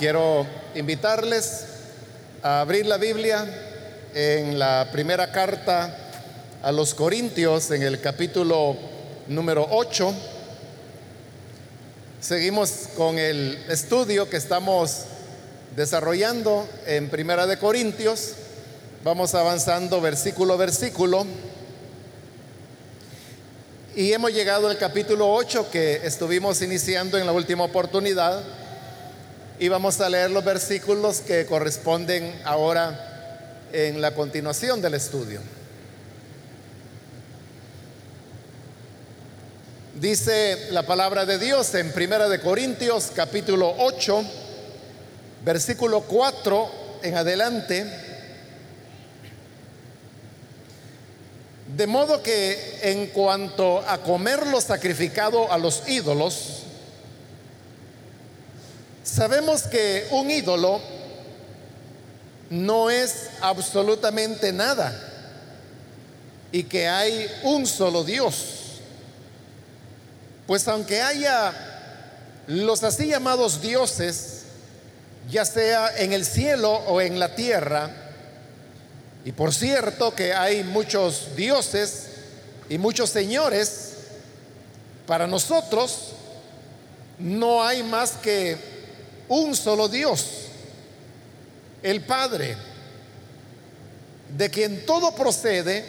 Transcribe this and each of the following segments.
quiero invitarles a abrir la Biblia en la primera carta a los Corintios, en el capítulo número 8. Seguimos con el estudio que estamos desarrollando en Primera de Corintios. Vamos avanzando versículo a versículo. Y hemos llegado al capítulo 8 que estuvimos iniciando en la última oportunidad. Y vamos a leer los versículos que corresponden ahora en la continuación del estudio. Dice la palabra de Dios en Primera de Corintios capítulo 8, versículo 4 en adelante. De modo que en cuanto a comer lo sacrificado a los ídolos, sabemos que un ídolo no es absolutamente nada y que hay un solo Dios. Pues aunque haya los así llamados dioses, ya sea en el cielo o en la tierra, y por cierto que hay muchos dioses y muchos señores, para nosotros no hay más que un solo Dios, el Padre, de quien todo procede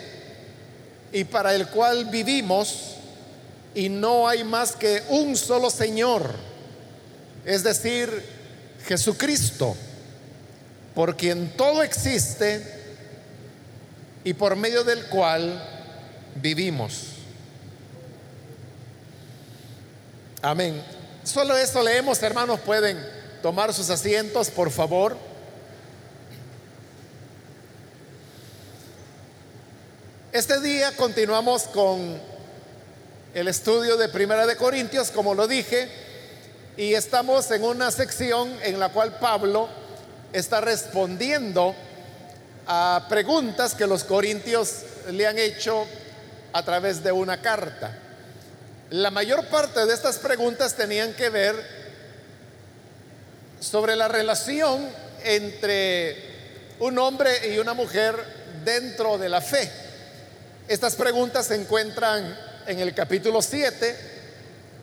y para el cual vivimos, y no hay más que un solo Señor, es decir, Jesucristo, por quien todo existe y por medio del cual vivimos. Amén. Solo esto leemos, hermanos, pueden tomar sus asientos, por favor. Este día continuamos con el estudio de Primera de Corintios, como lo dije, y estamos en una sección en la cual Pablo está respondiendo a preguntas que los corintios le han hecho a través de una carta. La mayor parte de estas preguntas tenían que ver sobre la relación entre un hombre y una mujer dentro de la fe. Estas preguntas se encuentran en el capítulo 7,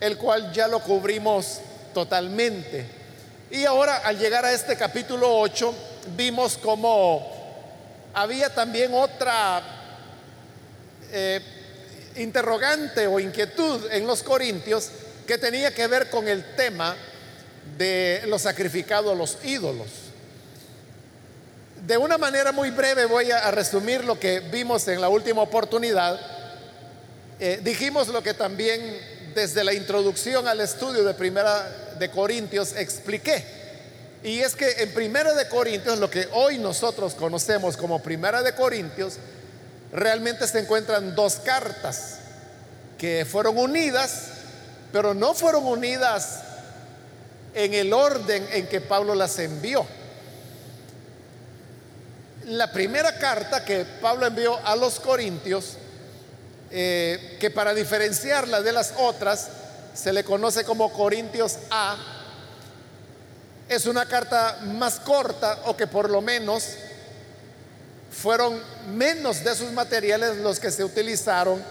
el cual ya lo cubrimos totalmente. Y ahora al llegar a este capítulo 8, vimos cómo había también otra eh, interrogante o inquietud en los corintios que tenía que ver con el tema de lo sacrificado a los ídolos. De una manera muy breve voy a, resumir lo que vimos en la última oportunidad. Eh, dijimos lo que también desde la introducción al estudio de Primera de Corintios expliqué y es que en Primera de Corintios, lo que hoy nosotros conocemos como Primera de Corintios, realmente se encuentran dos cartas que fueron unidas, pero no fueron unidas en el orden en que Pablo las envió. La primera carta que Pablo envió a los Corintios, eh, que para diferenciarla de las otras, se le conoce como Corintios A, es una carta más corta o que por lo menos fueron menos de sus materiales los que se utilizaron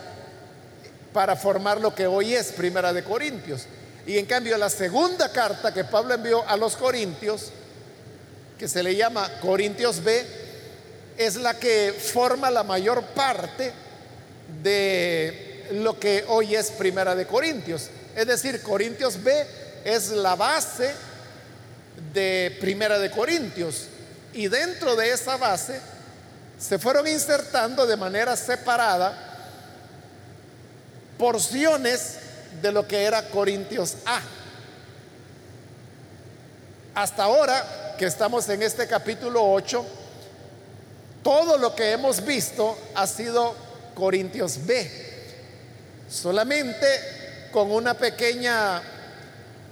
para formar lo que hoy es Primera de Corintios. Y en cambio la segunda carta que Pablo envió a los Corintios, que se le llama Corintios B, es la que forma la mayor parte de lo que hoy es Primera de Corintios. Es decir, Corintios B es la base de Primera de Corintios. Y dentro de esa base se fueron insertando de manera separada porciones de lo que era Corintios A. Hasta ahora que estamos en este capítulo 8, todo lo que hemos visto ha sido Corintios B. Solamente con una pequeña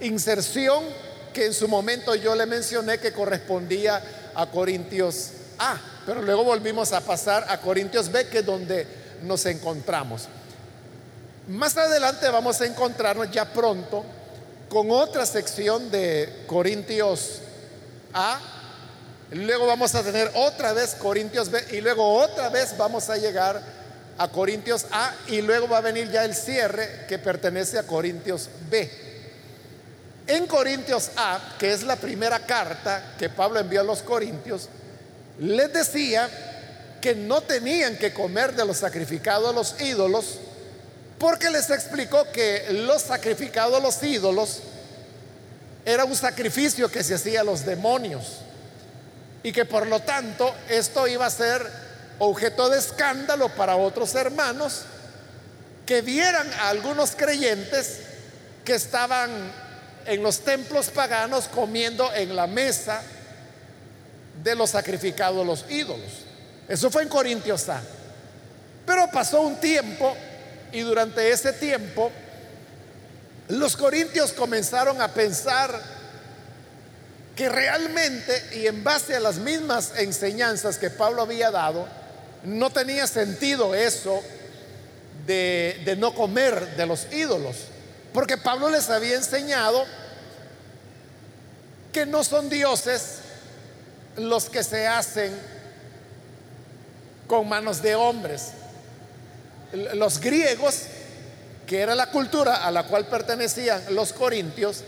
inserción que en su momento yo le mencioné que correspondía a Corintios A, pero luego volvimos a pasar a Corintios B, que es donde nos encontramos. Más adelante vamos a encontrarnos ya pronto con otra sección de Corintios A, luego vamos a tener otra vez Corintios B y luego otra vez vamos a llegar a Corintios A y luego va a venir ya el cierre que pertenece a Corintios B. En Corintios A, que es la primera carta que Pablo envió a los Corintios, les decía que no tenían que comer de los sacrificados a los ídolos, porque les explicó que los sacrificados los ídolos era un sacrificio que se hacía a los demonios y que por lo tanto esto iba a ser objeto de escándalo para otros hermanos que vieran a algunos creyentes que estaban en los templos paganos comiendo en la mesa de los sacrificados los ídolos. Eso fue en Corintios A. Pero pasó un tiempo y durante ese tiempo los corintios comenzaron a pensar que realmente y en base a las mismas enseñanzas que Pablo había dado, no tenía sentido eso de, no comer de los ídolos. Porque Pablo les había enseñado que no son dioses los que se hacen con manos de hombres. Los griegos, que era la cultura a la cual pertenecían los corintios,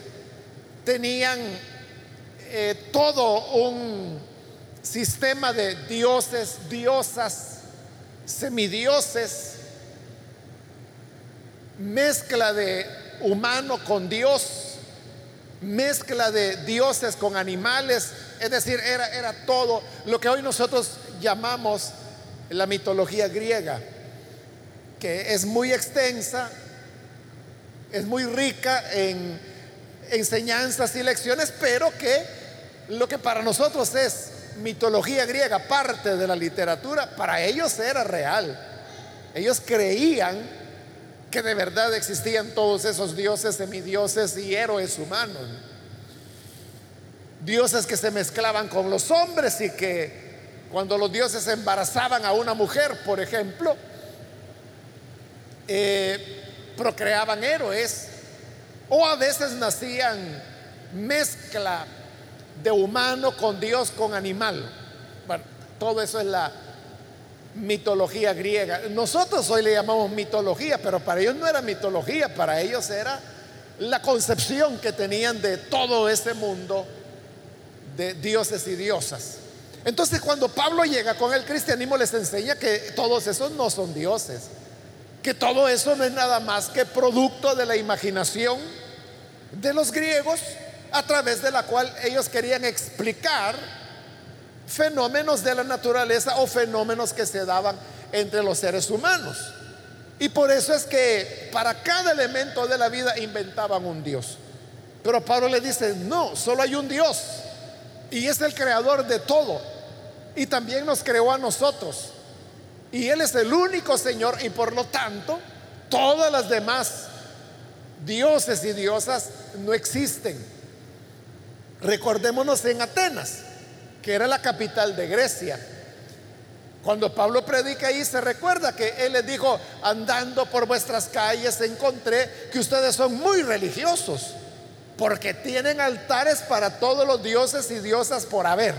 tenían eh, todo un sistema de dioses, diosas, semidioses, mezcla de humano con Dios, mezcla de dioses con animales, es decir, era, era todo lo que hoy nosotros llamamos la mitología griega, que es muy extensa, es muy rica en enseñanzas y lecciones, pero que lo que para nosotros es mitología griega, parte de la literatura, para ellos era real. Ellos creían que de verdad existían todos esos dioses, semidioses y héroes humanos. Dioses que se mezclaban con los hombres y que cuando los dioses embarazaban a una mujer, por ejemplo, eh, procreaban héroes o a veces nacían mezcla de humano con Dios, con animal. Bueno, todo eso es la mitología griega. Nosotros hoy le llamamos mitología, pero para ellos no era mitología, para ellos era la concepción que tenían de todo ese mundo de dioses y diosas. Entonces cuando Pablo llega con el cristianismo les enseña que todos esos no son dioses, que todo eso no es nada más que producto de la imaginación de los griegos a través de la cual ellos querían explicar fenómenos de la naturaleza o fenómenos que se daban entre los seres humanos. Y por eso es que para cada elemento de la vida inventaban un Dios. Pero Pablo le dice, no, solo hay un Dios. Y es el creador de todo. Y también nos creó a nosotros. Y Él es el único Señor y por lo tanto todas las demás dioses y diosas no existen. Recordémonos en Atenas, que era la capital de Grecia. Cuando Pablo predica ahí, se recuerda que él les dijo, andando por vuestras calles encontré que ustedes son muy religiosos, porque tienen altares para todos los dioses y diosas por haber.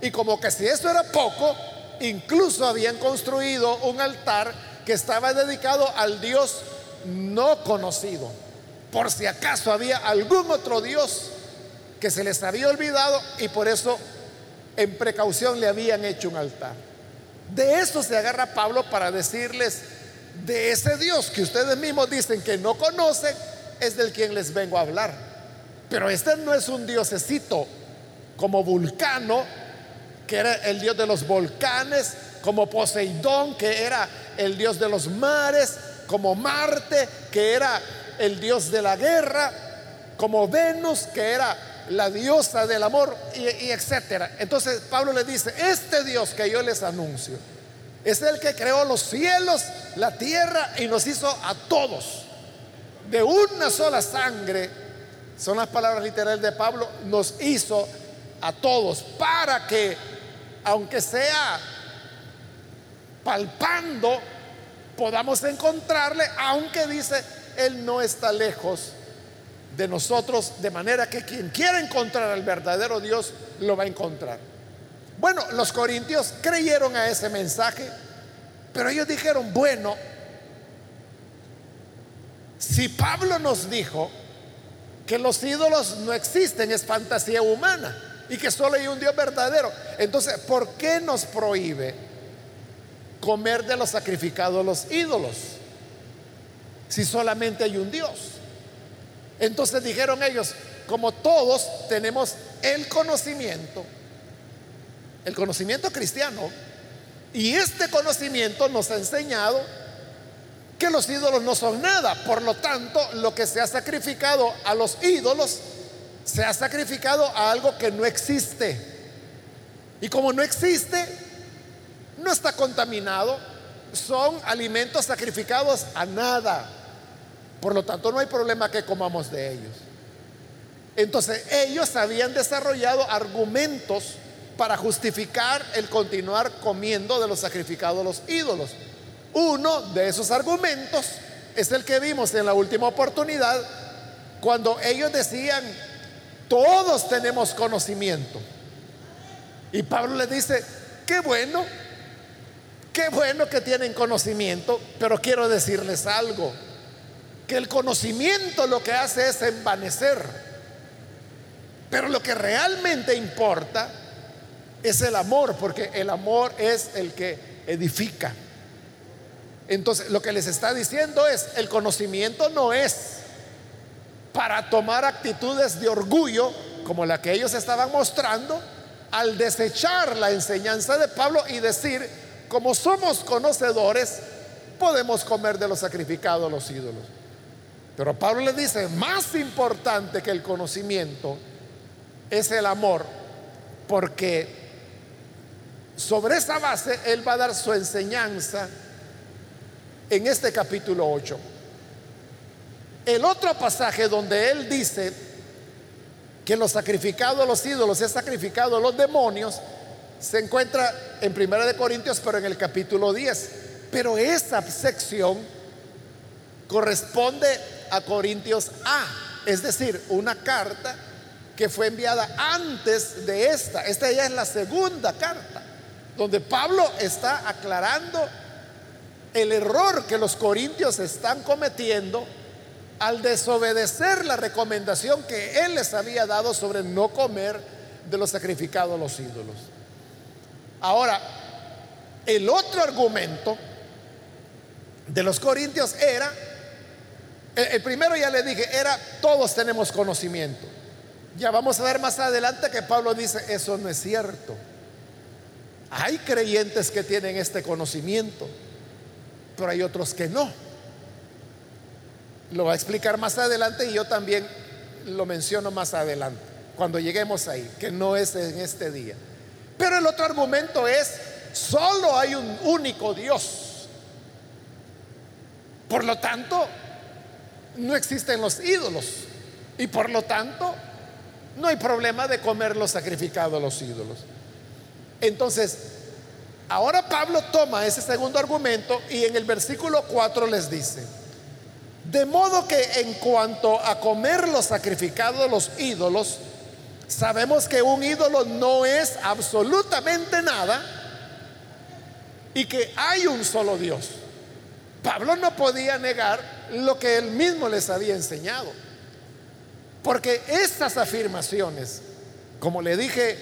Y como que si eso era poco, incluso habían construido un altar que estaba dedicado al Dios no conocido, por si acaso había algún otro Dios que se les había olvidado y por eso en precaución le habían hecho un altar. De eso se agarra Pablo para decirles, de ese Dios que ustedes mismos dicen que no conocen, es del quien les vengo a hablar. Pero este no es un diosecito como Vulcano, que era el dios de los volcanes, como Poseidón, que era el dios de los mares, como Marte, que era el dios de la guerra, como Venus, que era la diosa del amor, y, etcétera. Entonces Pablo le dice, este Dios que yo les anuncio, es el que creó los cielos, la tierra y nos hizo a todos de una sola sangre. Son las palabras literales de Pablo, nos hizo a todos para que, aunque sea palpando, podamos encontrarle, aunque dice, Él no está lejos de nosotros, de manera que quien quiera encontrar al verdadero Dios lo va a encontrar. Bueno, los corintios creyeron a ese mensaje, pero ellos dijeron, bueno, si Pablo nos dijo que los ídolos no existen, es fantasía humana y que solo hay un Dios verdadero, entonces, ¿por qué nos prohíbe comer de los sacrificados los ídolos si solamente hay un Dios? Entonces dijeron ellos, como todos tenemos el conocimiento, el conocimiento cristiano, y este conocimiento nos ha enseñado que los ídolos no son nada. Por lo tanto, lo que se ha sacrificado a los ídolos, se ha sacrificado a algo que no existe. Y como no existe, no está contaminado, son alimentos sacrificados a nada. Por lo tanto, no hay problema que comamos de ellos. Entonces, ellos habían desarrollado argumentos para justificar el continuar comiendo de los sacrificados los ídolos. Uno de esos argumentos es el que vimos en la última oportunidad, cuando ellos decían, todos tenemos conocimiento. Y Pablo le dice, qué bueno, qué bueno que tienen conocimiento, pero quiero decirles algo, que el conocimiento lo que hace es envanecer, pero lo que realmente importa es el amor, porque el amor es el que edifica. Entonces, lo que les está diciendo es, el conocimiento no es para tomar actitudes de orgullo como la que ellos estaban mostrando al desechar la enseñanza de Pablo y decir, como somos conocedores, podemos comer de los sacrificados a los ídolos. Pero Pablo le dice, más importante que el conocimiento es el amor, porque sobre esa base él va a dar su enseñanza en este capítulo 8. El otro pasaje donde él dice que lo sacrificado a los ídolos es sacrificado a los demonios, se encuentra en Primera de Corintios, pero en el capítulo 10. Pero esa sección corresponde a Corintios A, es decir, una carta que fue enviada antes de esta. Esta ya es la segunda carta, donde Pablo está aclarando el error que los corintios están cometiendo al desobedecer la recomendación que él les había dado sobre no comer de los sacrificados a los ídolos. Ahora, el otro argumento de los corintios era, el, primero ya le dije, era todos tenemos conocimiento. Ya vamos a ver más adelante que Pablo dice, eso no es cierto. Hay creyentes que tienen este conocimiento pero hay otros que no. Lo va a explicar más adelante y yo también lo menciono más adelante, cuando lleguemos ahí, que no es en este día. Pero el otro argumento es, solo hay un único Dios. Por lo tanto, no existen los ídolos. Y por lo tanto, no hay problema de comer los sacrificados a los ídolos. Entonces, Ahora Pablo toma ese segundo argumento y en el versículo 4 les dice, de modo que en cuanto a comer los sacrificados de los ídolos, sabemos que un ídolo no es absolutamente nada y que hay un solo Dios. Pablo no podía negar lo que él mismo les había enseñado. Porque estas afirmaciones, como le dije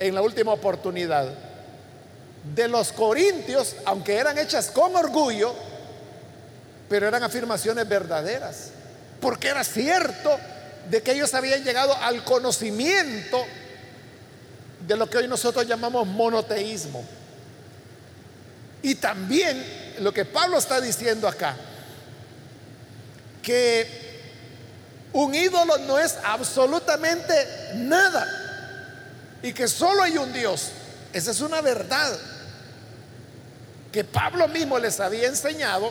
en la última oportunidad, de los corintios, aunque eran hechas con orgullo, pero eran afirmaciones verdaderas, porque era cierto de que ellos habían llegado al conocimiento de lo que hoy nosotros llamamos monoteísmo. Y también lo que Pablo está diciendo acá, que un ídolo no es absolutamente nada y que solo hay un Dios. Esa es una verdad que Pablo mismo les había enseñado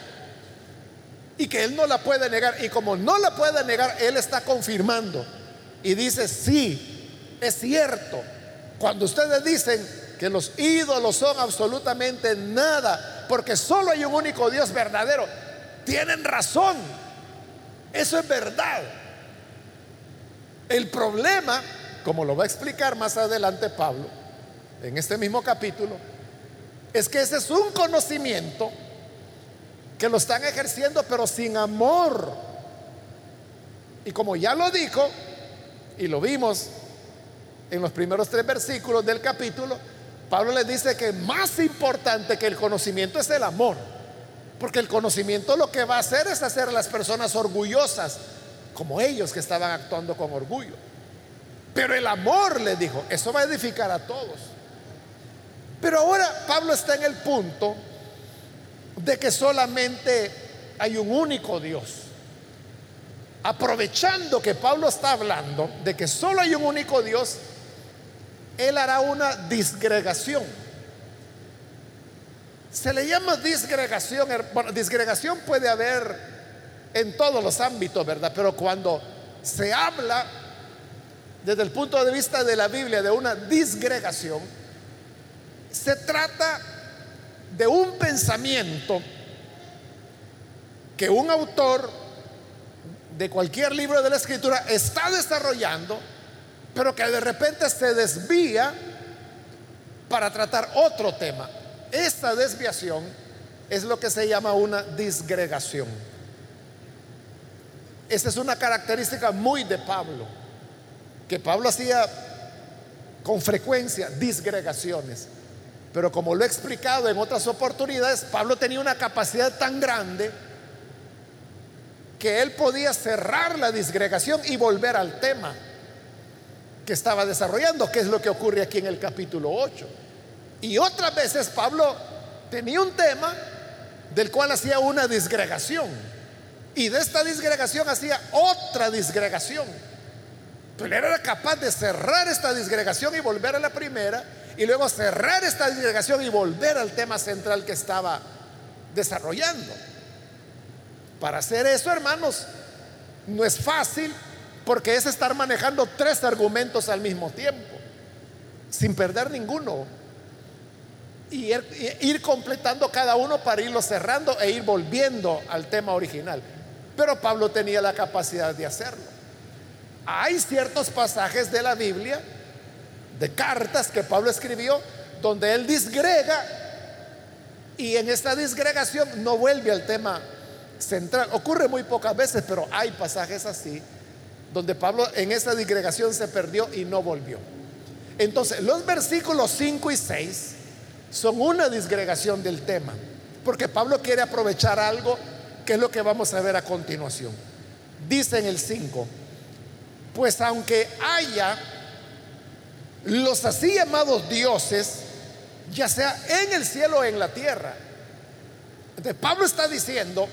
y que él no la puede negar. Y como no la puede negar, él está confirmando. Y dice, sí, es cierto. Cuando ustedes dicen que los ídolos son absolutamente nada, porque solo hay un único Dios verdadero, tienen razón. Eso es verdad. El problema, como lo va a explicar más adelante Pablo, en este mismo capítulo, es que ese es un conocimiento que lo están ejerciendo pero sin amor. Y como ya lo dijo, y lo vimos en los primeros tres versículos del capítulo, Pablo les dice que más importante que el conocimiento es el amor. Porque el conocimiento lo que va a hacer es hacer a las personas orgullosas, como ellos que estaban actuando con orgullo. Pero el amor, le dijo, eso va a edificar a todos. Pero ahora Pablo está en el punto de que solamente hay un único Dios. Aprovechando que Pablo está hablando de que solo hay un único Dios, él hará una disgregación. Se le llama disgregación. Bueno, disgregación puede haber en todos los ámbitos, ¿verdad? Pero cuando se habla desde el punto de vista de la Biblia de una disgregación, se trata de un pensamiento que un autor de cualquier libro de la escritura está desarrollando pero que de repente se desvía para tratar otro tema. Esta desviación es lo que se llama una disgregación. Esa es una característica muy de Pablo, que Pablo hacía con frecuencia disgregaciones. Pero como lo he explicado en otras oportunidades, Pablo tenía una capacidad tan grande que él podía cerrar la disgregación y volver al tema que estaba desarrollando, que es lo que ocurre aquí en el capítulo 8. Y otras veces Pablo tenía un tema del cual hacía una disgregación. Y de esta disgregación hacía otra disgregación. Pero él era capaz de cerrar esta disgregación y volver a la primera. Y luego cerrar esta disgregación y volver al tema central que estaba desarrollando. Para hacer eso, hermanos, no es fácil porque es estar manejando tres argumentos al mismo tiempo, sin perder ninguno. Y ir, completando cada uno para irlo cerrando e ir volviendo al tema original. Pero Pablo tenía la capacidad de hacerlo. Hay ciertos pasajes de la Biblia, de cartas que Pablo escribió, donde él disgrega y en esta disgregación no vuelve al tema central. Ocurre muy pocas veces, pero hay pasajes así donde Pablo en esa digregación se perdió y no volvió. Entonces, los versículos 5 y 6 son una disgregación del tema, porque Pablo quiere aprovechar algo que es lo que vamos a ver a continuación. Dice en el 5, pues aunque haya los así llamados dioses, ya sea en el cielo o en la tierra. Entonces, Pablo está diciendo,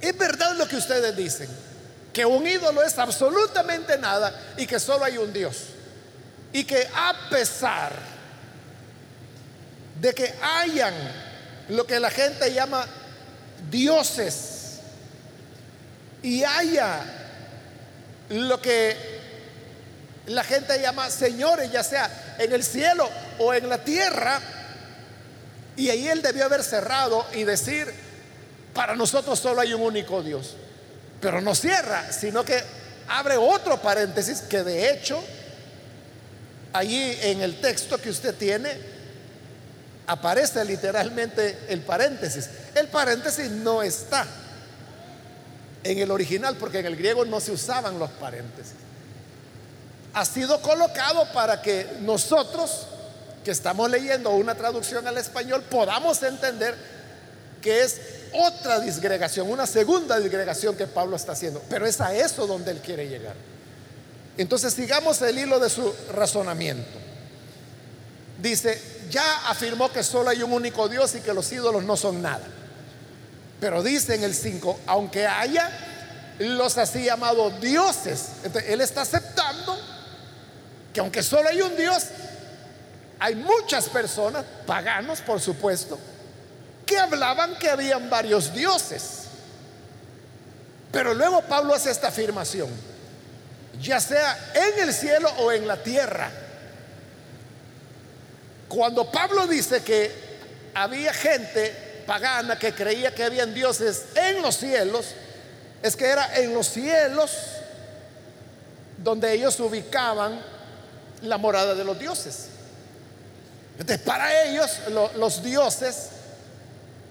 es verdad lo que ustedes dicen, que un ídolo es absolutamente nada y que solo hay un Dios. Y que a pesar de que hayan lo que la gente llama dioses y haya lo que la gente llama señores, ya sea en el cielo o en la tierra, y ahí él debió haber cerrado y decir, para nosotros solo hay un único Dios. Pero no cierra, sino que abre otro paréntesis que de hecho allí en el texto que usted tiene aparece literalmente el paréntesis. El paréntesis no está en el original porque en el griego no se usaban los paréntesis. Ha sido colocado para que nosotros que estamos leyendo una traducción al español podamos entender que es otra disgregación, una segunda disgregación que Pablo está haciendo. Pero es a eso donde él quiere llegar. Entonces sigamos el hilo de su razonamiento. Dice, ya afirmó que solo hay un único Dios y que los ídolos no son nada. Pero dice en el 5, aunque haya los así llamados dioses, él está aceptando que aunque solo hay un Dios, hay muchas personas, paganos por supuesto, que hablaban que habían varios dioses. Pero luego Pablo hace esta afirmación, ya sea en el cielo o en la tierra. Cuando Pablo dice que había gente pagana que creía que habían dioses en los cielos, es que era en los cielos donde ellos ubicaban la morada de los dioses. Entonces, para ellos los dioses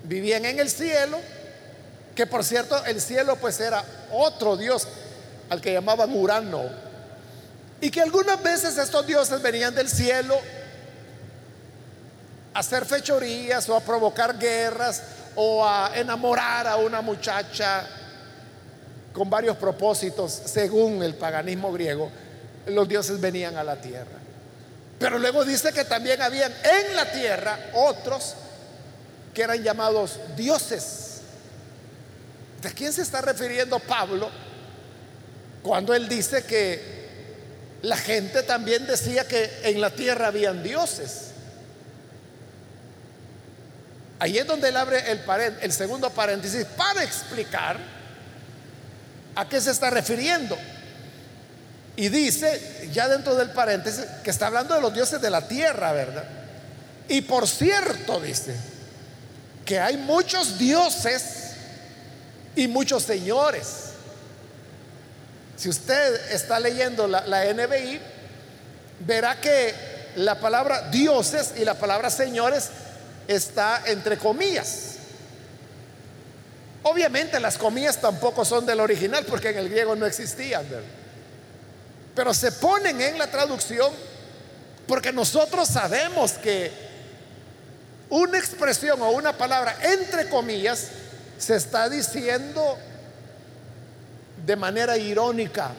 vivían en el cielo, que por cierto el cielo pues era otro dios al que llamaban Urano, y que algunas veces estos dioses venían del cielo a hacer fechorías o a provocar guerras o a enamorar a una muchacha con varios propósitos, según el paganismo griego, los dioses venían a la tierra. Pero luego dice que también habían en la tierra otros que eran llamados dioses. ¿De quién se está refiriendo Pablo cuando él dice que la gente también decía que en la tierra habían dioses? Ahí es donde él abre el, el segundo paréntesis para explicar a qué se está refiriendo. Y dice, ya dentro del paréntesis, que está hablando de los dioses de la tierra, ¿verdad? Y por cierto, dice, que hay muchos dioses y muchos señores. Si usted está leyendo la, la NBI, verá que la palabra dioses y la palabra señores está entre comillas. Obviamente las comillas tampoco son del original porque en el griego no existían, pero se ponen en la traducción porque nosotros sabemos que una expresión o una palabra entre comillas se está diciendo de manera irónica.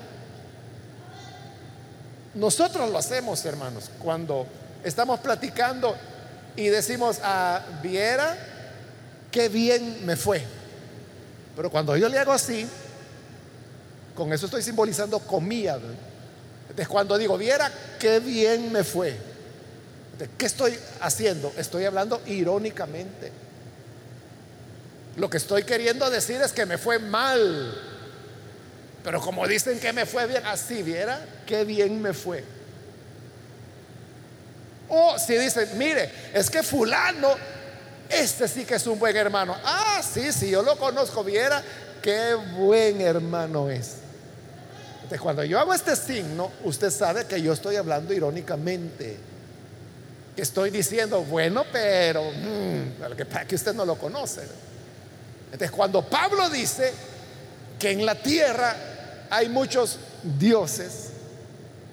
Nosotros lo hacemos, hermanos, cuando estamos platicando y decimos, ah, viera qué bien me fue. Pero cuando yo le hago así, con eso estoy simbolizando comida. Entonces cuando digo, viera qué bien me fue. ¿Qué estoy haciendo? Estoy hablando irónicamente. Lo que estoy queriendo decir es que me fue mal. Pero como dicen que me fue bien, así viera qué bien me fue. O si dicen, mire, es que fulano, este sí que es un buen hermano. Ah, sí, sí, yo lo conozco, viera qué buen hermano es. Entonces, cuando yo hago este signo, usted sabe que yo estoy hablando irónicamente. Estoy diciendo, bueno, pero mm, que que usted no lo conoce. Entonces, cuando Pablo dice que en la tierra hay muchos dioses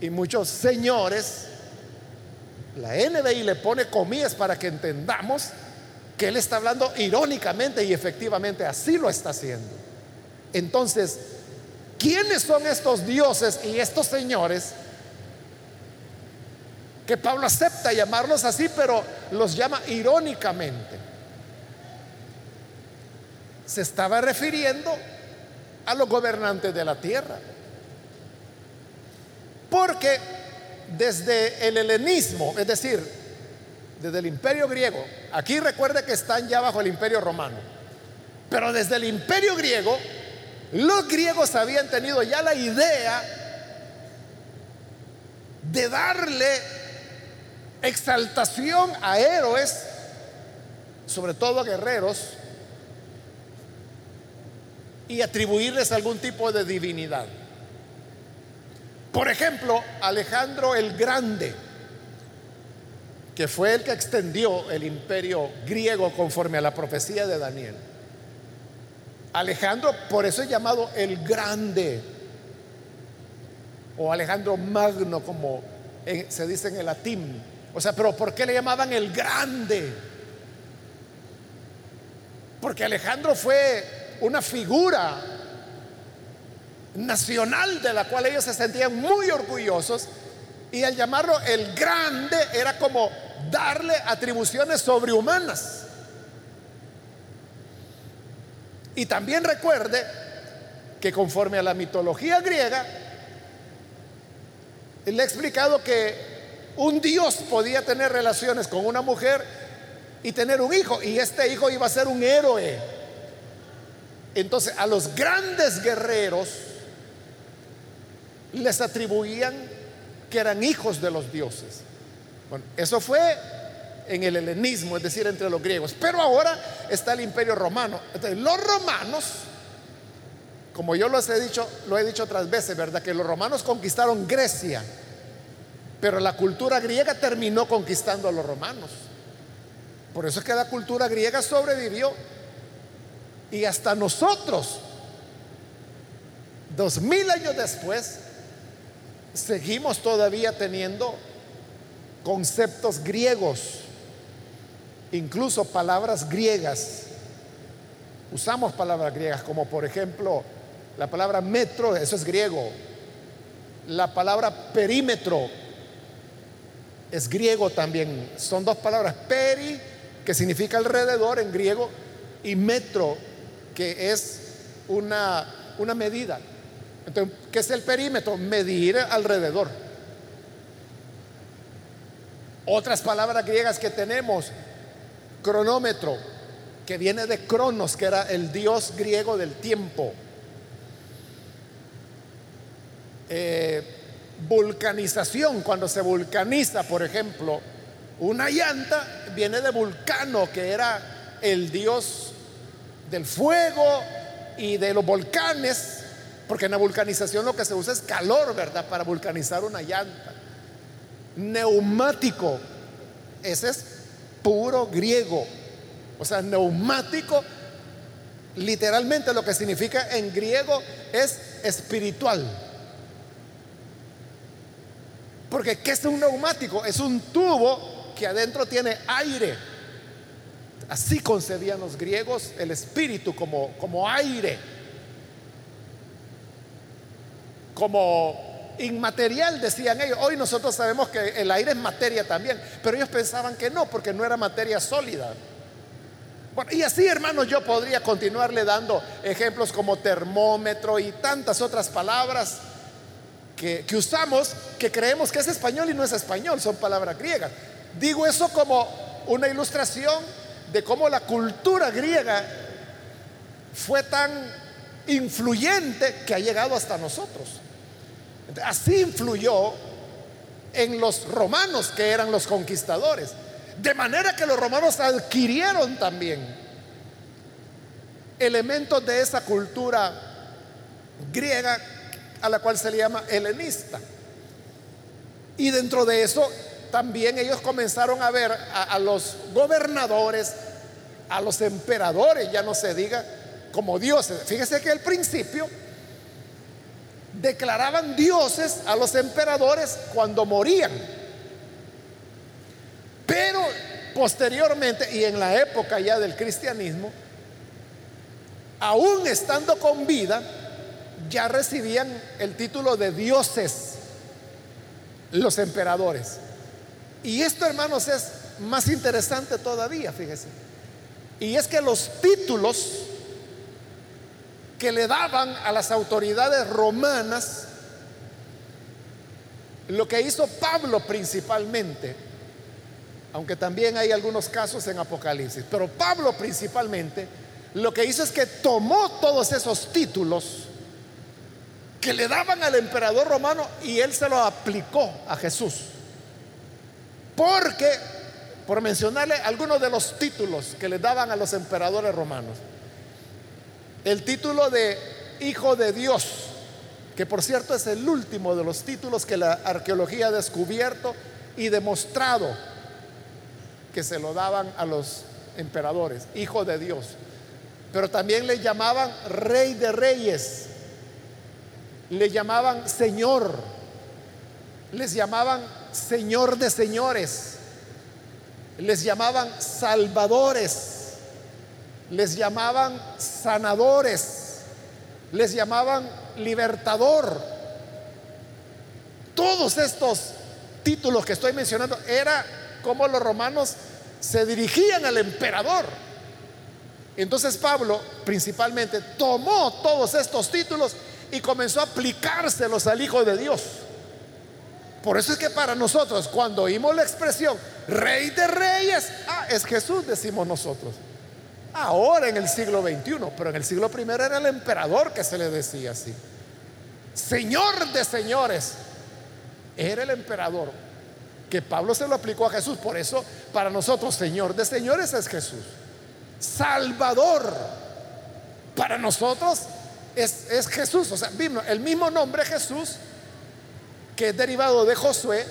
y muchos señores, la NBI le pone comillas para que entendamos que él está hablando irónicamente y efectivamente así lo está haciendo. Entonces, ¿quiénes son estos dioses y estos señores? Que Pablo acepta llamarlos así, pero los llama irónicamente. Se estaba refiriendo a los gobernantes de la tierra. Porque desde el helenismo, es decir, desde el imperio griego, aquí recuerde que están ya bajo el imperio romano, pero desde el imperio griego, los griegos habían tenido ya la idea de darle exaltación a héroes, sobre todo a guerreros, y atribuirles algún tipo de divinidad. Por ejemplo, Alejandro el Grande, que fue el que extendió el imperio griego conforme a la profecía de Daniel. Alejandro, por eso es llamado el Grande, o Alejandro Magno, como se dice en el latín. O sea, pero ¿por qué le llamaban el Grande? Porque Alejandro fue una figura nacional de la cual ellos se sentían muy orgullosos y al llamarlo el grande era como darle atribuciones sobrehumanas. Y también recuerde que conforme a la mitología griega, le he explicado que un dios podía tener relaciones con una mujer y tener un hijo, y este hijo iba a ser un héroe. Entonces a los grandes guerreros, les atribuían que eran hijos de los dioses. Bueno, eso fue en el helenismo, es decir, entre los griegos. Pero ahora está el imperio romano. Entonces, los romanos como yo los he dicho, lo he dicho otras veces, ¿verdad? Que los romanos conquistaron Grecia, pero la cultura griega terminó conquistando a los romanos. Por eso es que la cultura griega sobrevivió. Y hasta nosotros, dos mil años después, seguimos todavía teniendo conceptos griegos, incluso palabras griegas. Usamos palabras griegas como por ejemplo la palabra metro, eso es griego. La palabra perímetro es griego también. Son dos palabras. Peri, que significa alrededor en griego, y metro, que es una, una medida. Entonces, ¿qué es el perímetro? Medir alrededor. Otras palabras griegas que tenemos, cronómetro, que viene de Cronos, que era el dios griego del tiempo. Eh, vulcanización, cuando se vulcaniza, por ejemplo, una llanta viene de Vulcano, que era el dios del fuego y de los volcanes, porque en la vulcanización lo que se usa es calor, ¿verdad? Para vulcanizar una llanta. Neumático, ese es puro griego. O sea, neumático, literalmente lo que significa en griego es espiritual. Porque ¿qué es un neumático? Es un tubo que adentro tiene aire. Así concebían los griegos el espíritu como, como aire, como inmaterial, decían ellos. Hoy nosotros sabemos que el aire es materia también, pero ellos pensaban que no, porque no era materia sólida. Bueno, y así, hermanos, yo podría continuarle dando ejemplos como termómetro y tantas otras palabras que, usamos que creemos que es español y no es español, son palabras griegas. Digo eso como una ilustración de cómo la cultura griega fue tan influyente que ha llegado hasta nosotros. Así influyó en los romanos que eran los conquistadores. De manera que los romanos adquirieron también elementos de esa cultura griega a la cual se le llama helenista. Y dentro de eso también ellos comenzaron a ver a, los gobernadores, a los emperadores, ya no se diga como dioses. Fíjese que al principio declaraban dioses a los emperadores cuando morían. Pero posteriormente y en la época ya del cristianismo, aún estando con vida, ya recibían el título de dioses los emperadores. Y esto, hermanos, es más interesante todavía, fíjese. Y es que los títulos que le daban a las autoridades romanas, lo que hizo Pablo principalmente, aunque también hay algunos casos en Apocalipsis, pero Pablo principalmente, lo que hizo es que tomó todos esos títulos que le daban al emperador romano y él se lo aplicó a Jesús. Porque, por mencionarle algunos de los títulos que le daban a los emperadores romanos, el título de Hijo de Dios, que por cierto es el último de los títulos que la arqueología ha descubierto y demostrado que se lo daban a los emperadores, Hijo de Dios. Pero también le llamaban Rey de Reyes le llamaban Señor, les llamaban Señor de señores, les llamaban salvadores, les llamaban sanadores, les llamaban libertador. Todos estos títulos que estoy mencionando era como los romanos se dirigían al emperador. Entonces Pablo principalmente tomó todos estos títulos y comenzó a aplicárselos al Hijo de Dios. Por eso es que para nosotros, cuando oímos la expresión Rey de Reyes, ah, es Jesús, decimos nosotros. Ahora en el siglo XXI, pero en el siglo I era el emperador que se le decía así. Señor de señores, era el emperador que Pablo se lo aplicó a Jesús. Por eso, para nosotros, Señor de señores es Jesús. Salvador, para nosotros es, es Jesús, o sea, el mismo nombre Jesús, que es derivado de Josué,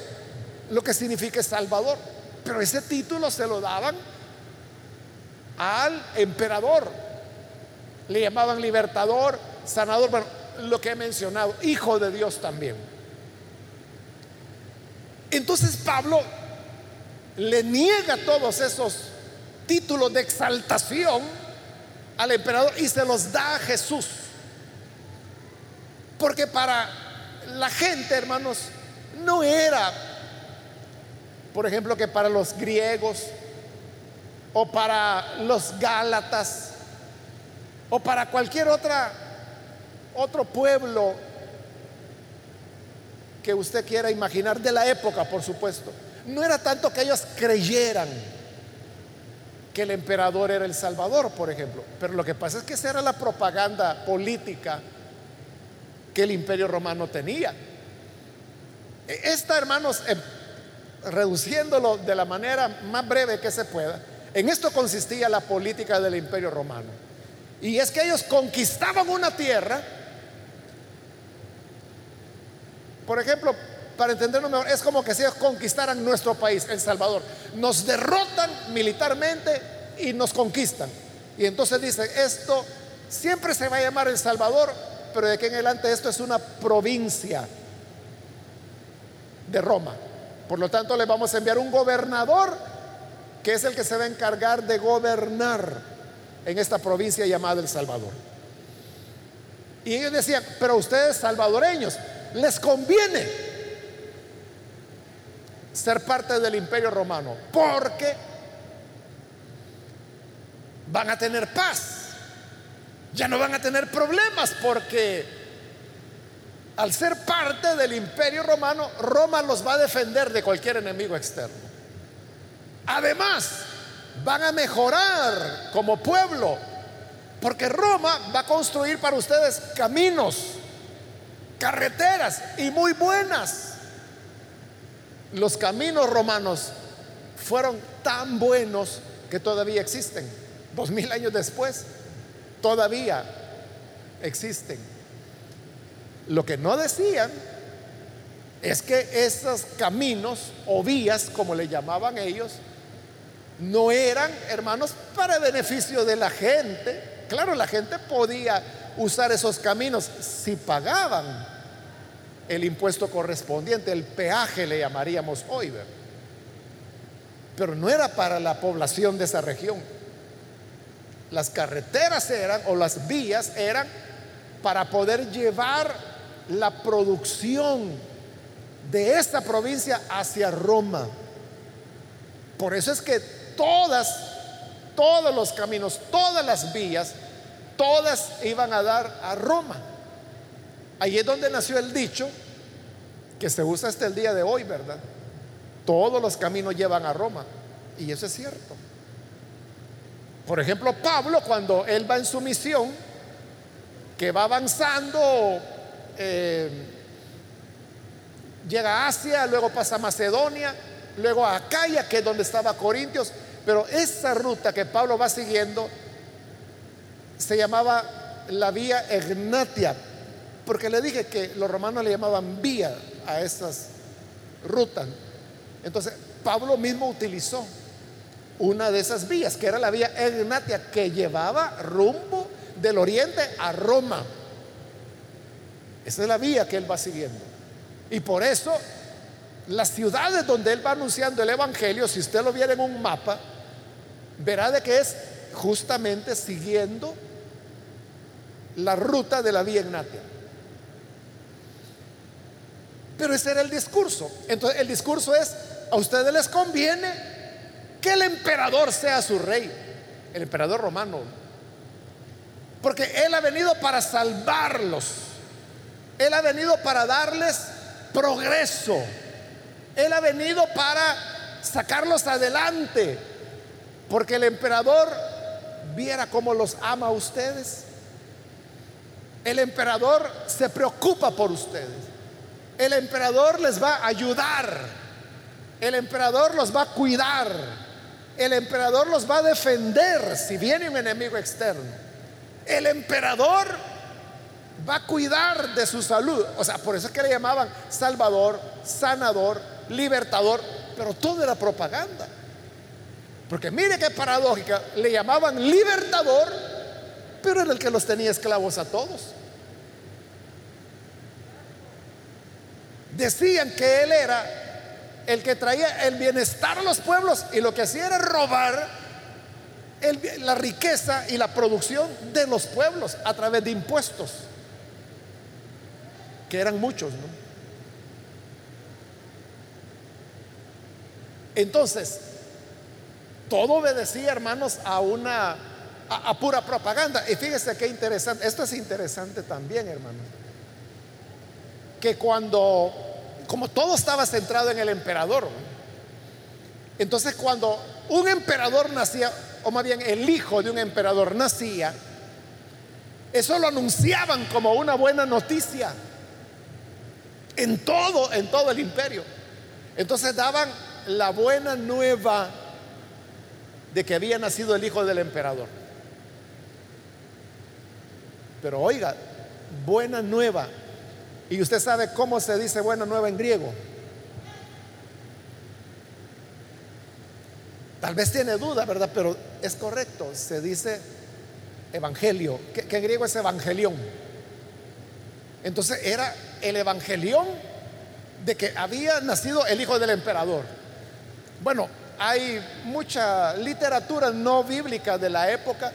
lo que significa Salvador. Pero ese título se lo daban al emperador. Le llamaban libertador, sanador, bueno, lo que he mencionado, hijo de Dios también. Entonces Pablo le niega todos esos títulos de exaltación al emperador y se los da a Jesús. Porque para la gente, hermanos, no era, por ejemplo, que para los griegos o para los gálatas o para cualquier otra otro pueblo que usted quiera imaginar de la época, por supuesto. No era tanto que ellos creyeran que el emperador era el Salvador, por ejemplo, pero lo que pasa es que esa era la propaganda política que el imperio romano tenía. Esta, hermanos, em, reduciéndolo de la manera más breve que se pueda, en esto consistía la política del imperio romano. Y es que ellos conquistaban una tierra, por ejemplo, para entenderlo mejor, es como que si ellos conquistaran nuestro país, El Salvador. Nos derrotan militarmente y nos conquistan. Y entonces dice, esto siempre se va a llamar El Salvador, pero de aquí en adelante esto es una provincia de Roma. Por lo tanto, le vamos a enviar un gobernador que es el que se va a encargar de gobernar en esta provincia llamada El Salvador. Y ellos decían, pero ustedes salvadoreños, les conviene ser parte del imperio romano, porque van a tener paz ya no van a tener problemas porque al ser parte del imperio romano, Roma los va a defender de cualquier enemigo externo. Además, van a mejorar como pueblo, porque Roma va a construir para ustedes caminos, carreteras y muy buenas. Los caminos romanos fueron tan buenos que todavía existen, dos mil años después todavía existen. Lo que no decían es que esos caminos o vías, como le llamaban ellos, no eran, hermanos, para beneficio de la gente. Claro, la gente podía usar esos caminos si pagaban el impuesto correspondiente, el peaje le llamaríamos hoy, pero no era para la población de esa región. Las carreteras eran, o las vías eran, para poder llevar la producción de esta provincia hacia Roma. Por eso es que todas, todos los caminos, todas las vías, todas iban a dar a Roma. Ahí es donde nació el dicho que se usa hasta el día de hoy, ¿verdad? Todos los caminos llevan a Roma. Y eso es cierto. Por ejemplo, Pablo, cuando él va en su misión, que va avanzando, eh, llega a Asia, luego pasa a Macedonia, luego a Acaya, que es donde estaba Corintios, pero esa ruta que Pablo va siguiendo se llamaba la vía Egnatia, porque le dije que los romanos le llamaban vía a esas rutas. Entonces, Pablo mismo utilizó una de esas vías, que era la vía Egnatia, que llevaba rumbo del oriente a Roma. Esa es la vía que él va siguiendo. Y por eso las ciudades donde él va anunciando el Evangelio, si usted lo viera en un mapa, verá de que es justamente siguiendo la ruta de la vía Egnatia. Pero ese era el discurso. Entonces el discurso es, a ustedes les conviene que el emperador sea su rey, el emperador romano. Porque Él ha venido para salvarlos. Él ha venido para darles progreso. Él ha venido para sacarlos adelante. Porque el emperador viera cómo los ama a ustedes. El emperador se preocupa por ustedes. El emperador les va a ayudar. El emperador los va a cuidar el emperador los va a defender si viene un enemigo externo. El emperador va a cuidar de su salud. O sea, por eso es que le llamaban Salvador, sanador, libertador, pero todo era propaganda. Porque mire qué paradójica, le llamaban libertador, pero era el que los tenía esclavos a todos. Decían que él era el que traía el bienestar a los pueblos y lo que hacía era robar la riqueza y la producción de los pueblos a través de impuestos, que eran muchos. Entonces, todo obedecía, hermanos, a una a, pura propaganda. Y fíjese qué interesante, esto es interesante también, hermanos, que cuando, como todo estaba centrado en el emperador, entonces cuando un emperador nacía, o más bien el hijo de un emperador nacía, eso lo anunciaban como una buena noticia en todo, en todo el imperio. Entonces daban la buena nueva de que había nacido el hijo del emperador. Pero oiga, buena nueva. Y usted sabe cómo se dice buena nueva en griego. Tal vez tiene duda, ¿verdad? Pero es correcto. Se dice evangelio, que, en griego es evangelión. Entonces era el evangelión de que había nacido el hijo del emperador. Bueno, hay mucha literatura no bíblica de la época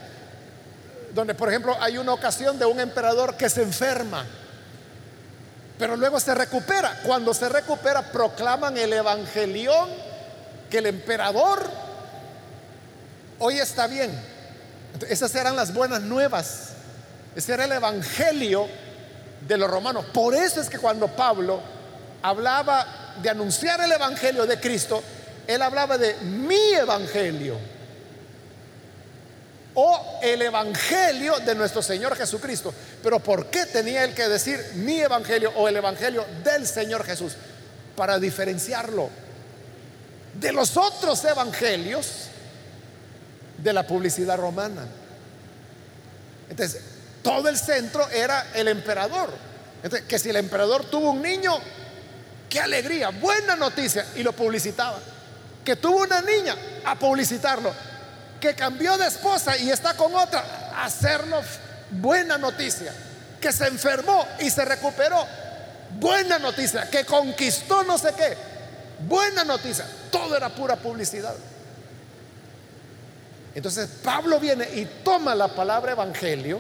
donde, por ejemplo, hay una ocasión de un emperador que se enferma, pero luego se recupera. Cuando se recupera, proclaman el evangelión que el emperador hoy está bien. Esas eran las buenas nuevas. Ese era el evangelio de los romanos. Por eso es que cuando Pablo hablaba de anunciar el evangelio de Cristo, él hablaba de mi evangelio. O el evangelio de nuestro Señor Jesucristo. Pero ¿por qué tenía él que decir mi evangelio o el evangelio del Señor Jesús? Para diferenciarlo de los otros evangelios de la publicidad romana. Entonces, todo el centro era el emperador. Entonces, que si el emperador tuvo un niño, qué alegría, buena noticia, y lo publicitaba. Que tuvo una niña, a publicitarlo. Que cambió de esposa y está con otra, a hacerlo buena noticia. Que se enfermó y se recuperó, buena noticia. Que conquistó no sé qué, buena noticia. Todo era pura publicidad. Entonces Pablo viene y toma la palabra evangelio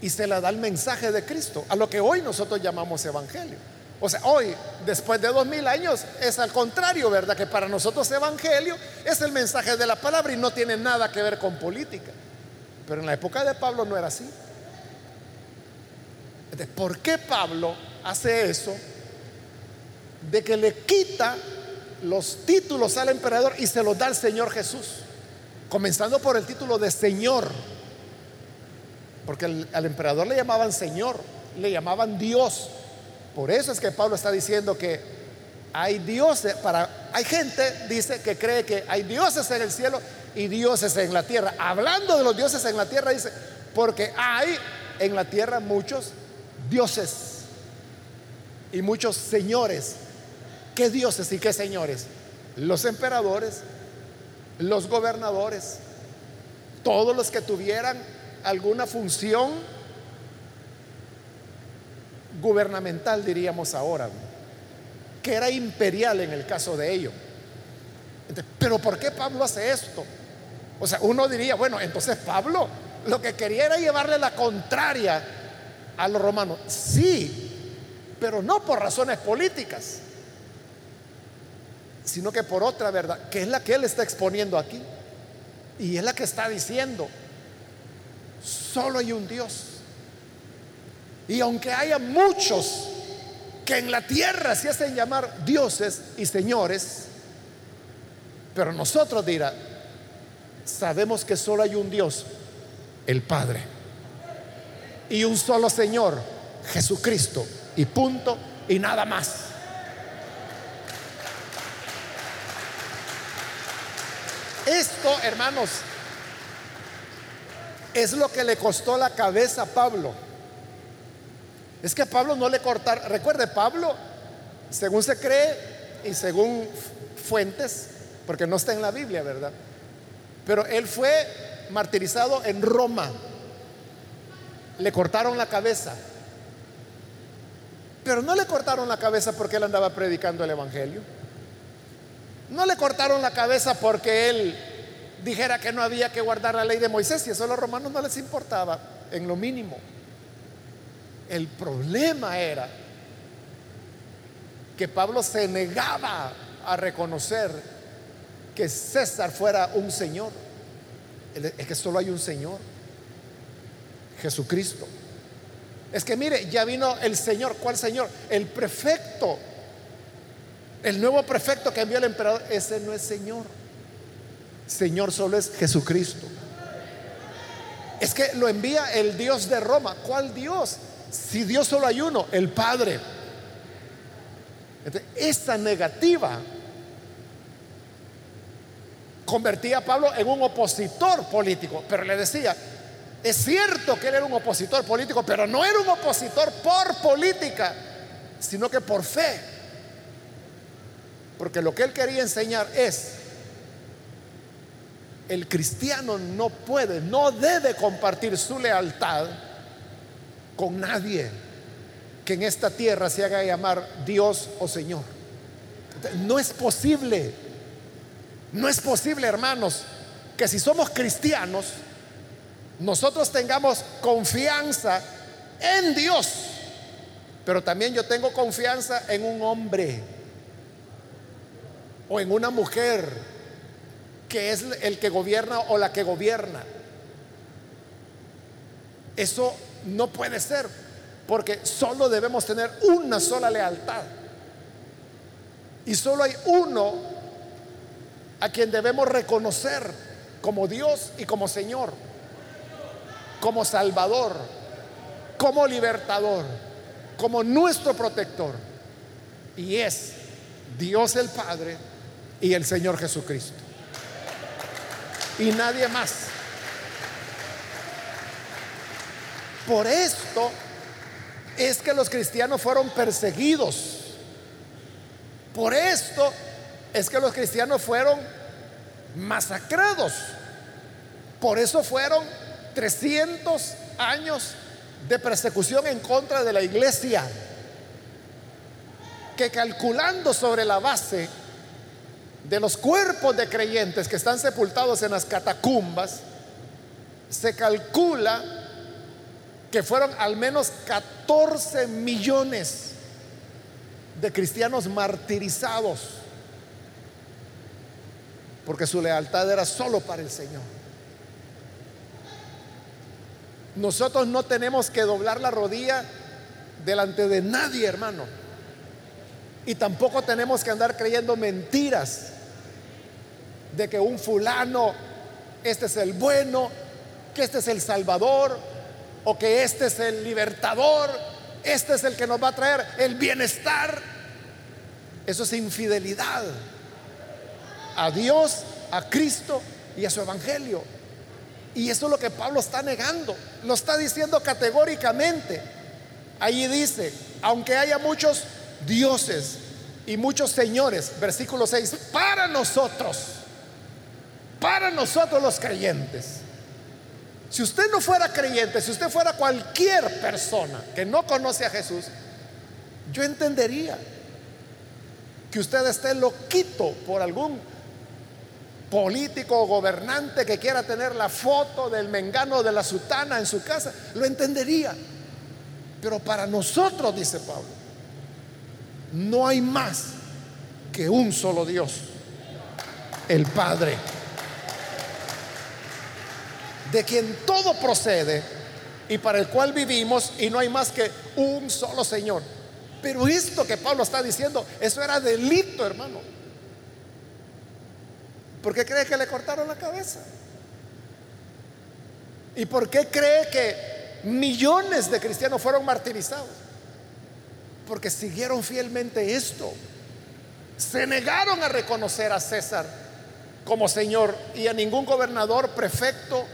y se la da el mensaje de Cristo, a lo que hoy nosotros llamamos evangelio. O sea, hoy, después de dos mil años, es al contrario, ¿verdad? Que para nosotros evangelio es el mensaje de la palabra y no tiene nada que ver con política. Pero en la época de Pablo no era así. ¿por qué Pablo hace eso? De que le quita los títulos al emperador y se los da al Señor Jesús. Comenzando por el título de Señor. Porque al emperador le llamaban Señor, le llamaban Dios. Por eso es que Pablo está diciendo que hay dioses, para, hay gente, dice, que cree que hay dioses en el cielo y dioses en la tierra. Hablando de los dioses en la tierra, dice, porque hay en la tierra muchos dioses y muchos señores ¿Qué dioses y qué señores? Los emperadores, los gobernadores, todos los que tuvieran alguna función gubernamental, diríamos ahora, que era imperial en el caso de ellos. Pero ¿por qué Pablo hace esto? O sea, uno diría, bueno, entonces Pablo lo que quería era llevarle la contraria a los romanos. Sí, pero no por razones políticas sino que por otra verdad, que es la que él está exponiendo aquí. Y es la que está diciendo, solo hay un Dios. Y aunque haya muchos que en la tierra se hacen llamar dioses y señores, pero nosotros dirá, sabemos que solo hay un Dios, el Padre, y un solo Señor, Jesucristo, y punto, y nada más. Esto, hermanos, es lo que le costó la cabeza a Pablo. Es que Pablo no le cortaron, recuerde, Pablo, según se cree y según fuentes, porque no está en la Biblia, ¿verdad? Pero él fue martirizado en Roma. Le cortaron la cabeza. Pero no le cortaron la cabeza porque él andaba predicando el Evangelio. No le cortaron la cabeza porque él dijera que no había que guardar la ley de Moisés y eso a los romanos no les importaba en lo mínimo. El problema era que Pablo se negaba a reconocer que César fuera un Señor. Es que solo hay un Señor, Jesucristo. Es que mire, ya vino el Señor. ¿Cuál Señor? El prefecto. El nuevo prefecto que envió el emperador. Ese no es Señor. Señor solo es Jesucristo. Es que lo envía el Dios de Roma. ¿Cuál Dios? Si Dios solo hay uno, el Padre. esta negativa convertía a Pablo en un opositor político, pero le decía, es cierto que él era un opositor político, pero no era un opositor por política, sino que por fe. Porque lo que él quería enseñar es, el cristiano no puede, no debe compartir su lealtad con nadie que en esta tierra se haga llamar Dios o Señor. No es posible, no es posible, hermanos, que si somos cristianos, nosotros tengamos confianza en Dios, pero también yo tengo confianza en un hombre o en una mujer que es el que gobierna o la que gobierna. Eso no puede ser, porque solo debemos tener una sola lealtad. Y solo hay uno a quien debemos reconocer como Dios y como Señor como Salvador, como libertador, como nuestro protector. Y es Dios el Padre y el Señor Jesucristo. Y nadie más. Por esto es que los cristianos fueron perseguidos. Por esto es que los cristianos fueron masacrados. Por eso fueron 300 años de persecución en contra de la iglesia, que calculando sobre la base de los cuerpos de creyentes que están sepultados en las catacumbas, se calcula que fueron al menos 14 millones de cristianos martirizados, porque su lealtad era solo para el Señor. Nosotros no tenemos que doblar la rodilla delante de nadie, hermano. Y tampoco tenemos que andar creyendo mentiras de que un fulano, este es el bueno, que este es el salvador, o que este es el libertador, este es el que nos va a traer el bienestar. Eso es infidelidad a Dios, a Cristo y a su evangelio. Y eso es lo que Pablo está negando. Lo está diciendo categóricamente. Allí dice, aunque haya muchos dioses y muchos señores, versículo 6, para nosotros, para nosotros los creyentes. Si usted no fuera creyente, si usted fuera cualquier persona que no conoce a Jesús, yo entendería que usted esté loquito por algún político o gobernante que quiera tener la foto del mengano de la sutana en su casa, lo entendería. Pero para nosotros, dice Pablo, no hay más que un solo Dios, el Padre, de quien todo procede y para el cual vivimos y no hay más que un solo Señor. Pero esto que Pablo está diciendo, eso era delito, hermano. ¿Por qué cree que le cortaron la cabeza? ¿Y por qué cree que millones de cristianos fueron martirizados? Porque siguieron fielmente esto. Se negaron a reconocer a César como Señor y a ningún gobernador, prefecto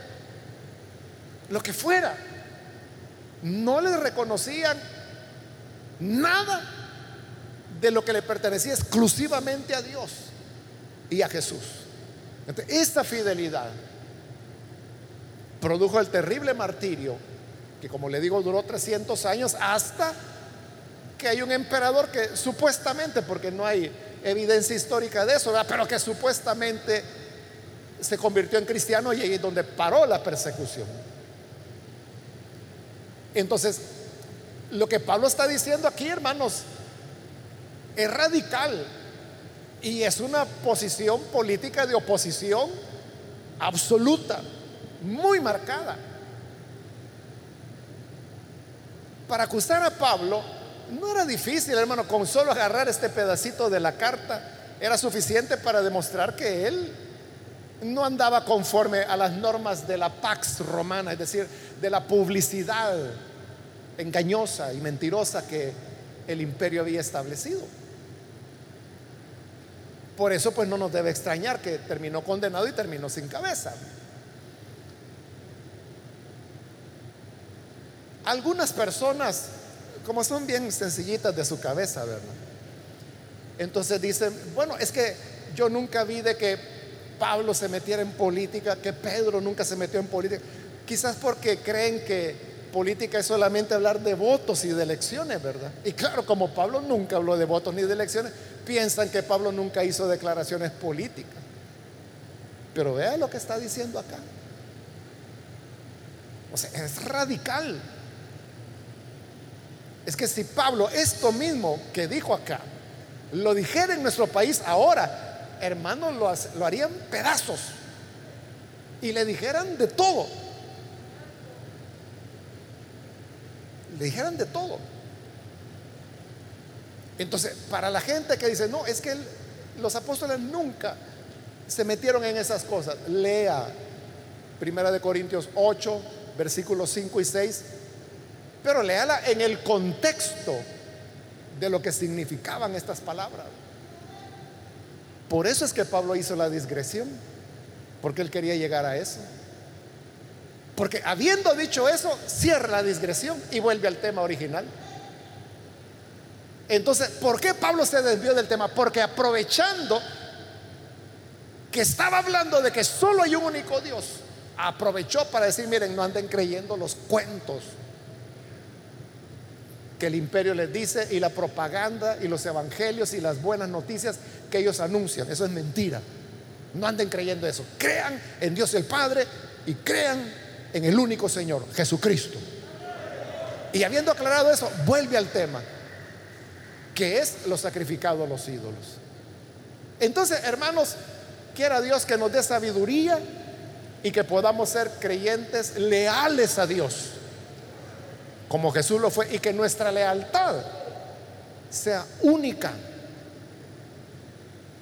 lo que fuera. No le reconocían nada de lo que le pertenecía exclusivamente a Dios y a Jesús. esta fidelidad produjo el terrible martirio que como le digo duró 300 años hasta que hay un emperador que supuestamente, porque no hay evidencia histórica de eso, pero que supuestamente se convirtió en cristiano y ahí es donde paró la persecución. Entonces, lo que Pablo está diciendo aquí, hermanos, es radical y es una posición política de oposición absoluta, muy marcada. Para acusar a Pablo no era difícil, hermano, con solo agarrar este pedacito de la carta era suficiente para demostrar que él no andaba conforme a las normas de la Pax romana, es decir, de la publicidad engañosa y mentirosa que el imperio había establecido. Por eso pues no nos debe extrañar que terminó condenado y terminó sin cabeza. Algunas personas, como son bien sencillitas de su cabeza, ¿verdad? Entonces dicen, bueno, es que yo nunca vi de que Pablo se metiera en política, que Pedro nunca se metió en política. Quizás porque creen que política es solamente hablar de votos y de elecciones, ¿verdad? Y claro, como Pablo nunca habló de votos ni de elecciones, piensan que Pablo nunca hizo declaraciones políticas. Pero vea lo que está diciendo acá. O sea, es radical. Es que si Pablo esto mismo que dijo acá, lo dijera en nuestro país ahora, hermanos, lo, harían pedazos. Y le dijeran de todo. Le dijeran de todo. Entonces, para la gente que dice, no, es que los apóstoles nunca se metieron en esas cosas, lea Primera de Corintios 8, versículos 5 y 6, pero léala en el contexto de lo que significaban estas palabras. Por eso es que Pablo hizo la digresión, porque él quería llegar a eso. Porque habiendo dicho eso, cierra la digresión y vuelve al tema original. Entonces, ¿por qué Pablo se desvió del tema? Porque aprovechando que estaba hablando de que solo hay un único Dios, aprovechó para decir, miren, no anden creyendo los cuentos que el imperio les dice y la propaganda y los evangelios y las buenas noticias que ellos anuncian. Eso es mentira. No anden creyendo eso. Crean en Dios el Padre y crean en el único Señor, Jesucristo. Y habiendo aclarado eso, vuelve al tema que es lo sacrificado a los ídolos. Entonces, hermanos, quiera Dios que nos dé sabiduría y que podamos ser creyentes leales a Dios, como Jesús lo fue, y que nuestra lealtad sea única,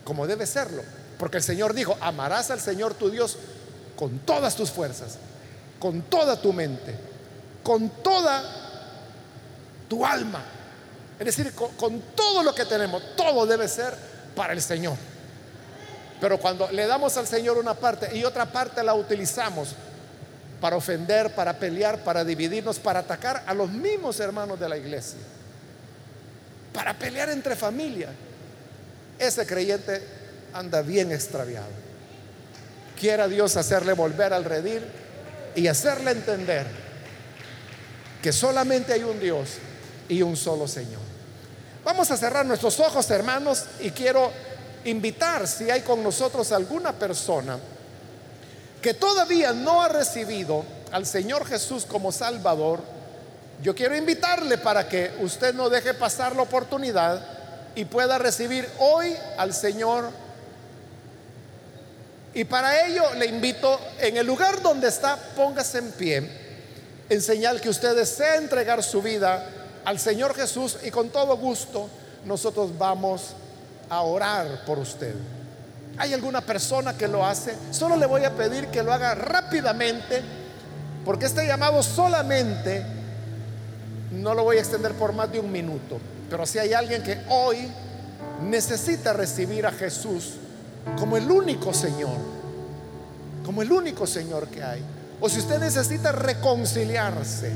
como debe serlo. Porque el Señor dijo, amarás al Señor tu Dios con todas tus fuerzas, con toda tu mente, con toda tu alma es decir, con, todo lo que tenemos, todo debe ser para el Señor. Pero cuando le damos al Señor una parte y otra parte la utilizamos para ofender, para pelear, para dividirnos, para atacar a los mismos hermanos de la iglesia, para pelear entre familias, ese creyente anda bien extraviado. Quiera Dios hacerle volver al redil y hacerle entender que solamente hay un Dios y un solo Señor. Vamos a cerrar nuestros ojos, hermanos, y quiero invitar si hay con nosotros alguna persona que todavía no ha recibido al Señor Jesús como Salvador, yo quiero invitarle para que usted no deje pasar la oportunidad y pueda recibir hoy al Señor. Y para ello le invito, en el lugar donde está, póngase en pie, en señal que usted desea entregar su vida al Señor Jesús y con todo gusto nosotros vamos a orar por usted. ¿Hay alguna persona que lo hace? Solo le voy a pedir que lo haga rápidamente, porque este llamado solamente no lo voy a extender por más de un minuto. Pero si hay alguien que hoy necesita recibir a Jesús como el único Señor, como el único Señor que hay, o si usted necesita reconciliarse,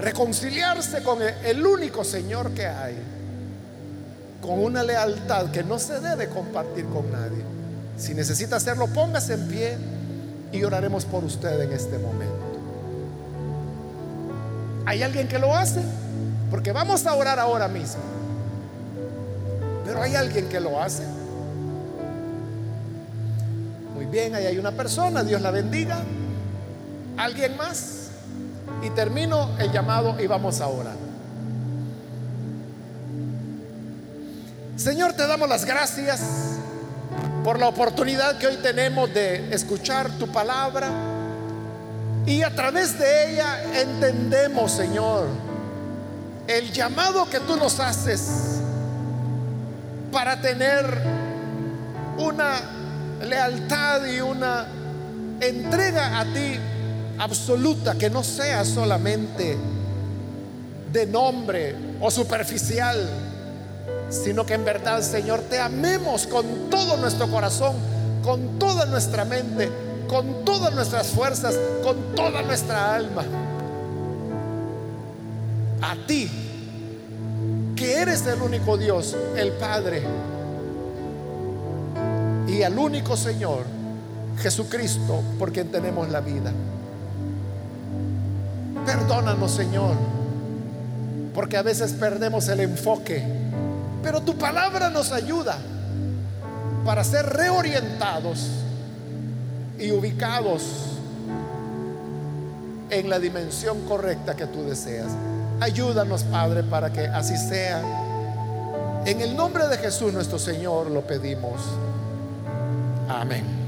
reconciliarse con el único Señor que hay, con una lealtad que no se debe compartir con nadie. Si necesita hacerlo, póngase en pie y oraremos por usted en este momento. ¿Hay alguien que lo hace? Porque vamos a orar ahora mismo. Pero hay alguien que lo hace. Muy bien, ahí hay una persona, Dios la bendiga. ¿Alguien más? Y termino el llamado y vamos a orar. Señor, te damos las gracias por la oportunidad que hoy tenemos de escuchar tu palabra. Y a través de ella entendemos, Señor, el llamado que tú nos haces para tener una lealtad y una entrega a ti absoluta, que no sea solamente de nombre o superficial, sino que en verdad, Señor, te amemos con todo nuestro corazón, con toda nuestra mente, con todas nuestras fuerzas, con toda nuestra alma. A ti, que eres el único Dios, el Padre, y al único Señor, Jesucristo, por quien tenemos la vida. Perdónanos, Señor, porque a veces perdemos el enfoque, pero tu palabra nos ayuda para ser reorientados y ubicados en la dimensión correcta que tú deseas. Ayúdanos, Padre, para que así sea. En el nombre de Jesús nuestro Señor lo pedimos. Amén.